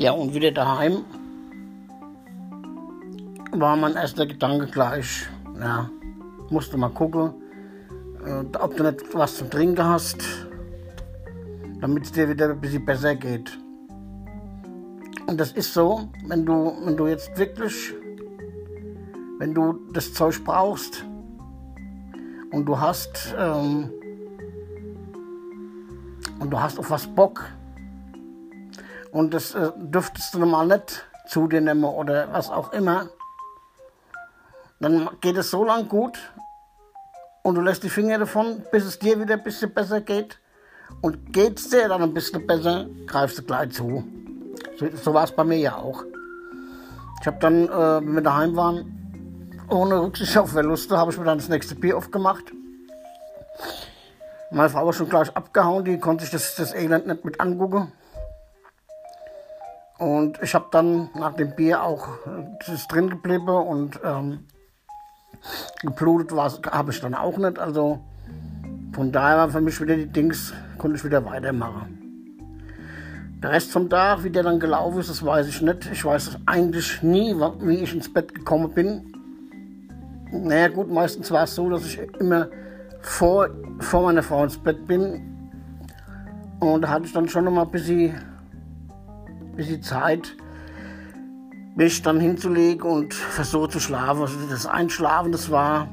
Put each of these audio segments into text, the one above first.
Ja, und wieder daheim war mein erster Gedanke gleich, ja, musst du mal gucken, äh, ob du nicht was zu trinken hast, damit es dir wieder ein bisschen besser geht. Und das ist so, wenn du, wenn du jetzt wirklich, wenn du das Zeug brauchst und du hast, ähm, und du hast auf was Bock und das äh, dürftest du normal nicht zu dir nehmen oder was auch immer, dann geht es so lang gut und du lässt die Finger davon, bis es dir wieder ein bisschen besser geht. Und geht es dir dann ein bisschen besser, greifst du gleich zu. So, so war es bei mir ja auch. Ich habe dann, äh, wenn wir daheim waren, ohne Rücksicht auf Verluste, habe ich mir dann das nächste Bier aufgemacht. Meine Frau war schon gleich abgehauen, die konnte sich das, das Elend nicht mit angucken. Und ich habe dann nach dem Bier auch das ist drin geblieben und ähm, geblutet habe ich dann auch nicht. Also von daher war für mich wieder die Dings, konnte ich wieder weitermachen. Der Rest vom Tag, wie der dann gelaufen ist, das weiß ich nicht. Ich weiß eigentlich nie, wie ich ins Bett gekommen bin. Naja gut, meistens war es so, dass ich immer vor, vor meiner Frau ins Bett bin. Und da hatte ich dann schon noch mal ein bisschen, bisschen Zeit, mich dann hinzulegen und versuche zu schlafen. Also das Einschlafen, das war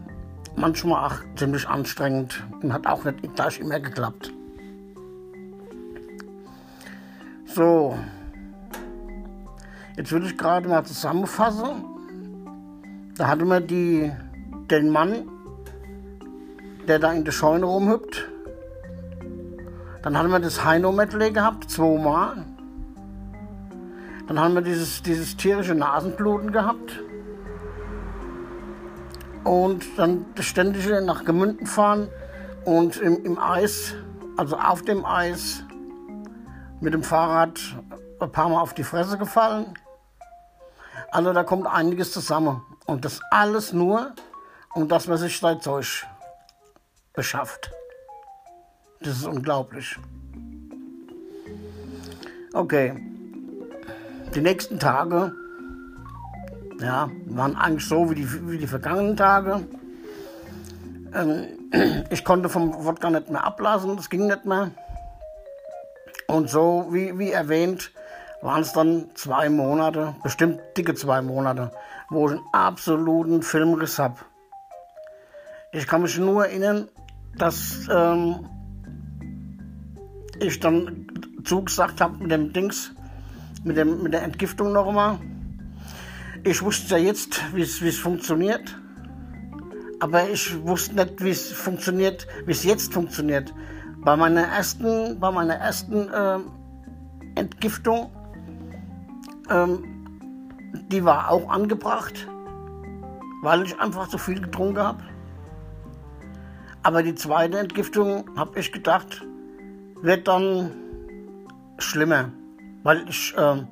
manchmal auch ziemlich anstrengend und hat auch nicht gleich immer geklappt. So, jetzt würde ich gerade mal zusammenfassen. Da hatten wir die, den Mann, der da in der Scheune rumhüpft. Dann hatten wir das Heino-Medley gehabt, zweimal. Dann haben wir dieses, dieses tierische Nasenbluten gehabt. Und dann das ständige nach Gemünden fahren und im, im Eis, also auf dem Eis, mit dem Fahrrad ein paar Mal auf die Fresse gefallen. Also da kommt einiges zusammen. Und das alles nur, um dass man sich sein Zeug beschafft. Das ist unglaublich. Okay die nächsten Tage ja, waren eigentlich so wie die, wie die vergangenen Tage. Ähm, ich konnte vom Wodka nicht mehr ablassen, das ging nicht mehr. Und so, wie, wie erwähnt, waren es dann zwei Monate, bestimmt dicke zwei Monate, wo ich einen absoluten Filmriss habe. Ich kann mich nur erinnern, dass ähm, ich dann zugesagt habe mit dem Dings, mit, dem, mit der Entgiftung noch einmal. Ich wusste ja jetzt, wie es funktioniert. Aber ich wusste nicht, wie es funktioniert, wie es jetzt funktioniert. Bei meiner ersten, bei meiner ersten äh, Entgiftung, ähm, die war auch angebracht, weil ich einfach zu viel getrunken habe. Aber die zweite Entgiftung, habe ich gedacht, wird dann schlimmer weil ich äh,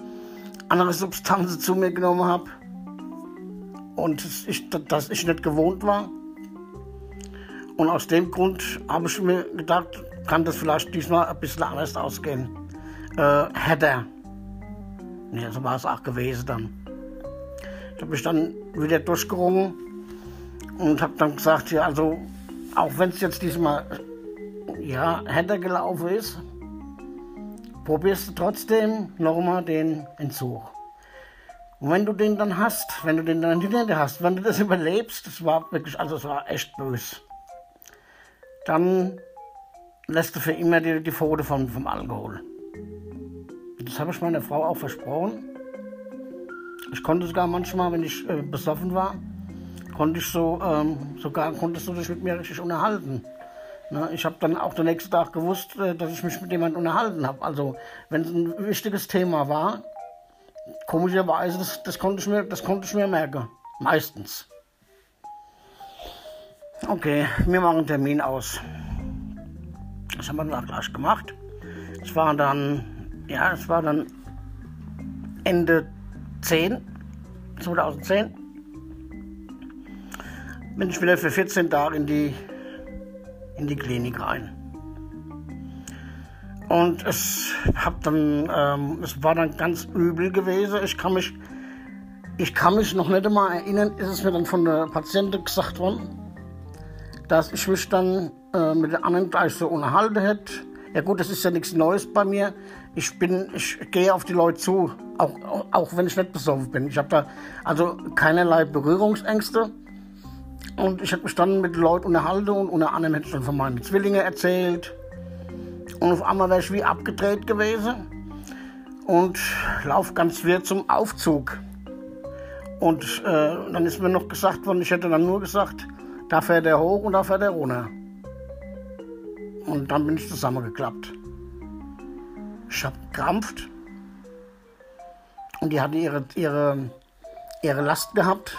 andere Substanzen zu mir genommen habe und ich, dass ich nicht gewohnt war. Und aus dem Grund habe ich mir gedacht, kann das vielleicht diesmal ein bisschen anders ausgehen. Äh, hätte. Ja, so war es auch gewesen dann. Ich habe mich dann wieder durchgerungen und habe dann gesagt, ja, also auch wenn es jetzt diesmal ja, hätte gelaufen ist, probierst du trotzdem nochmal den Entzug. Und wenn du den dann hast, wenn du den dann hinter dir hast, wenn du das überlebst, das war wirklich, also es war echt böse, dann lässt du für immer die, die Pfote vom, vom Alkohol. Das habe ich meiner Frau auch versprochen. Ich konnte sogar manchmal, wenn ich äh, besoffen war, konnte ich so, ähm, sogar konntest du dich mit mir richtig unterhalten. Ne, ich habe dann auch den nächsten Tag gewusst, äh, dass ich mich mit jemandem unterhalten habe. Also wenn es ein wichtiges Thema war, komischerweise, das, das, konnte ich mir, das konnte ich mir merken. Meistens. Okay, wir machen einen Termin aus. Das haben wir dann gleich gemacht. Es war dann, ja, es war dann Ende 10, 2010. Bin ich wieder für 14 Tage in die in die Klinik rein. Und es, hab dann, ähm, es war dann ganz übel gewesen. Ich kann mich, ich kann mich noch nicht einmal erinnern, ist es mir dann von der Patientin gesagt worden, dass ich mich dann äh, mit der anderen gleich so unterhalten hätte. Ja gut, das ist ja nichts Neues bei mir. Ich bin, ich gehe auf die Leute zu, auch, auch wenn ich nicht besoffen bin. Ich habe da also keinerlei Berührungsängste. Und ich habe mich dann mit Leuten unterhalten und unter anderem hätte ich dann von meinen Zwillingen erzählt. Und auf einmal wäre ich wie abgedreht gewesen und lauf ganz schwer zum Aufzug. Und äh, dann ist mir noch gesagt worden, ich hätte dann nur gesagt, da fährt er hoch und da fährt er runter. Und dann bin ich zusammengeklappt. Ich habe gekrampft und die hatte ihre, ihre, ihre Last gehabt,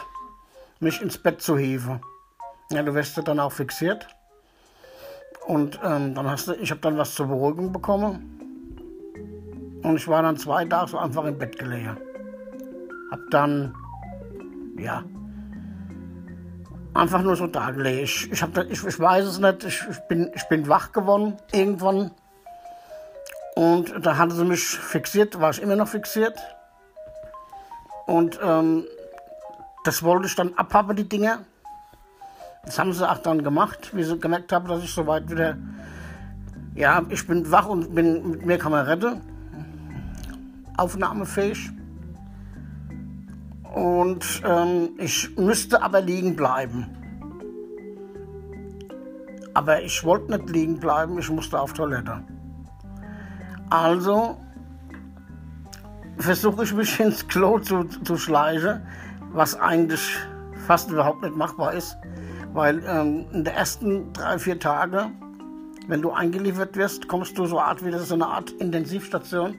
mich ins Bett zu hieven. Ja, du wirst dann auch fixiert. Und ähm, dann hast du, ich habe dann was zur Beruhigung bekommen. Und ich war dann zwei Tage so einfach im Bett gelegen. Hab dann, ja, einfach nur so da gelegen. Ich, ich, hab, ich, ich weiß es nicht, ich, ich, bin, ich bin wach geworden irgendwann. Und da hatte sie mich fixiert, war ich immer noch fixiert. Und ähm, das wollte ich dann abhaben, die Dinger. Das haben sie auch dann gemacht, wie sie gemerkt haben, dass ich soweit wieder, ja, ich bin wach und bin mit mir kann man retten, aufnahmefähig. Und ähm, ich müsste aber liegen bleiben. Aber ich wollte nicht liegen bleiben, ich musste auf Toilette. Also versuche ich mich ins Klo zu, zu schleichen, was eigentlich fast überhaupt nicht machbar ist. Weil ähm, in den ersten drei, vier Tagen, wenn du eingeliefert wirst, kommst du so Art wie ist eine Art Intensivstation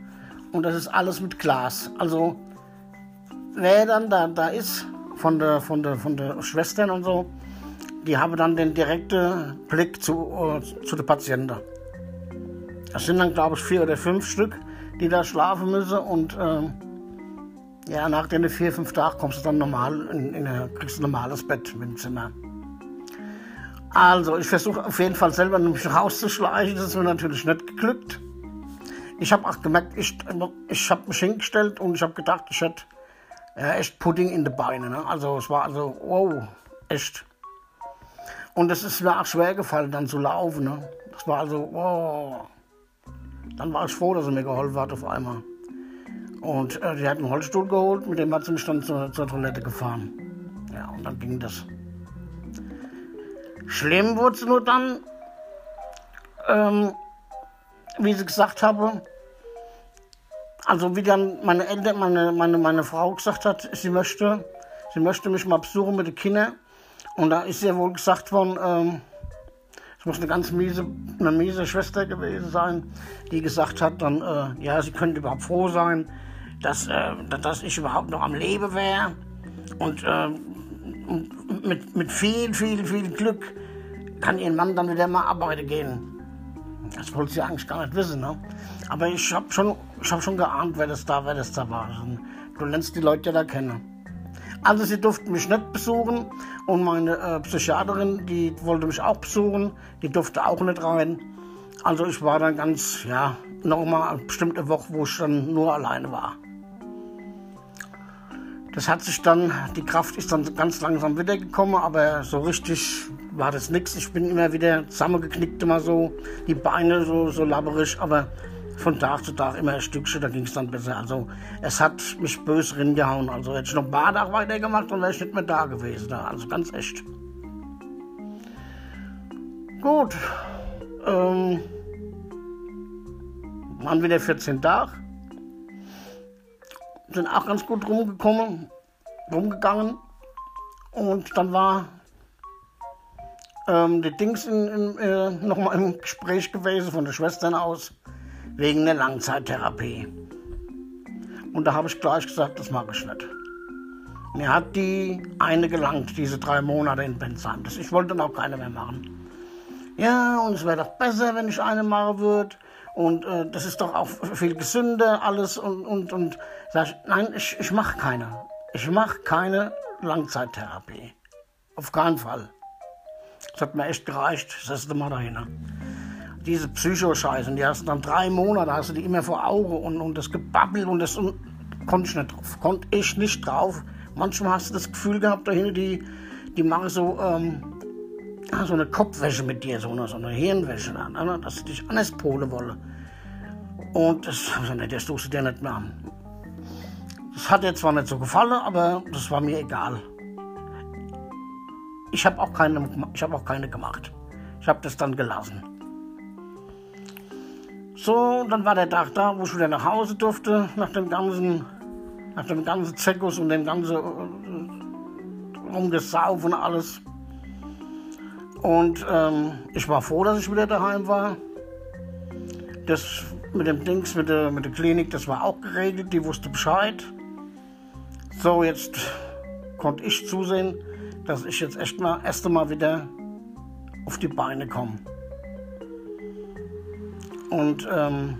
und das ist alles mit Glas. Also wer dann da, da ist von der, von, der, von der Schwestern und so, die haben dann den direkten Blick zu, äh, zu den Patienten. Das sind dann, glaube ich, vier oder fünf Stück, die da schlafen müssen und äh, ja, nach den vier, fünf Tagen kommst du dann normal in, in kriegst ein normales Bett im Zimmer. Also, ich versuche auf jeden Fall selber mich rauszuschleichen. Das ist mir natürlich nicht geglückt. Ich habe auch gemerkt, ich, ich habe mich hingestellt und ich habe gedacht, ich hätte ja, echt Pudding in den Beinen. Ne? Also, es war also, wow, echt. Und es ist mir auch schwer gefallen, dann zu laufen. Ne? Das war also, wow. Dann war ich froh, dass er mir geholfen hat auf einmal. Und äh, die hat einen Holzstuhl geholt, mit dem hat sie mich dann zur, zur Toilette gefahren. Ja, und dann ging das. Schlimm wurde es nur dann, ähm, wie sie gesagt habe, also wie dann meine Eltern, meine, meine, meine Frau gesagt hat, sie möchte, sie möchte mich mal besuchen mit den Kindern. Und da ist ihr wohl gesagt worden, ähm, es muss eine ganz miese, eine miese Schwester gewesen sein, die gesagt hat dann, äh, ja, sie könnte überhaupt froh sein, dass, äh, dass ich überhaupt noch am Leben wäre. Und äh, mit, mit viel, viel, viel Glück kann ihr Mann dann wieder mal arbeiten gehen. Das wollte sie eigentlich gar nicht wissen, ne? Aber ich habe schon, hab schon geahnt, wer das da, wer das da war. Du lernst die Leute ja da kennen. Also sie durften mich nicht besuchen und meine äh, Psychiaterin, die wollte mich auch besuchen, die durfte auch nicht rein. Also ich war dann ganz, ja, nochmal eine bestimmte Woche, wo ich dann nur alleine war. Das hat sich dann, die Kraft ist dann ganz langsam wiedergekommen, aber so richtig war das nichts. Ich bin immer wieder zusammengeknickt, immer so, die Beine so, so labberig, aber von Tag zu Tag immer ein Stückchen, da ging es dann besser. Also es hat mich böse reingehauen. Also hätte ich noch ein paar Tage weitergemacht, dann wäre ich nicht mehr da gewesen. Also ganz echt. Gut. Ähm, waren wieder 14 Tage sind auch ganz gut rumgekommen, rumgegangen. Und dann war ähm, die Dings in, in, äh, nochmal im Gespräch gewesen von der Schwestern aus, wegen der Langzeittherapie. Und da habe ich gleich gesagt, das mache ich nicht. Mir hat die eine gelangt, diese drei Monate in Bensheim. Ich wollte dann auch keine mehr machen. Ja, und es wäre doch besser, wenn ich eine machen würde. Und äh, das ist doch auch viel gesünder alles. Und, und, und sag ich, nein, ich, ich mache keine. Ich mache keine Langzeittherapie. Auf keinen Fall. Das hat mir echt gereicht. Das erste Mal dahin. diese Psychoscheiße, die hast du dann drei Monate, hast du die immer vor Augen und, und das Gebabbel und das und, konnte ich nicht drauf. Konnte ich nicht drauf. Manchmal hast du das Gefühl gehabt, da hinten, die, die machen so, ähm, so eine Kopfwäsche mit dir, so eine, so eine Hirnwäsche, ne, dass sie dich anders polen wollen. Und das, also nicht, das tust du dir nicht mehr an. Das hat dir zwar nicht so gefallen, aber das war mir egal. Ich habe auch, keine, hab auch keine gemacht. Ich habe das dann gelassen. So, dann war der Tag da, wo ich wieder nach Hause durfte, nach dem ganzen, nach dem ganzen Zirkus und dem ganzen äh, Rumgesauf und alles. Und ähm, ich war froh, dass ich wieder daheim war. Das mit dem Dings, mit der, mit der Klinik, das war auch geregelt, die wusste Bescheid. So, jetzt konnte ich zusehen, dass ich jetzt echt mal erst einmal wieder auf die Beine komme. Und ähm,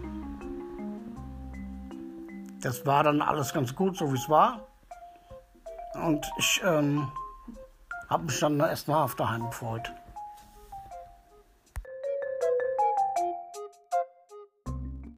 das war dann alles ganz gut, so wie es war. Und ich ähm, habe mich dann erstmal auf daheim gefreut.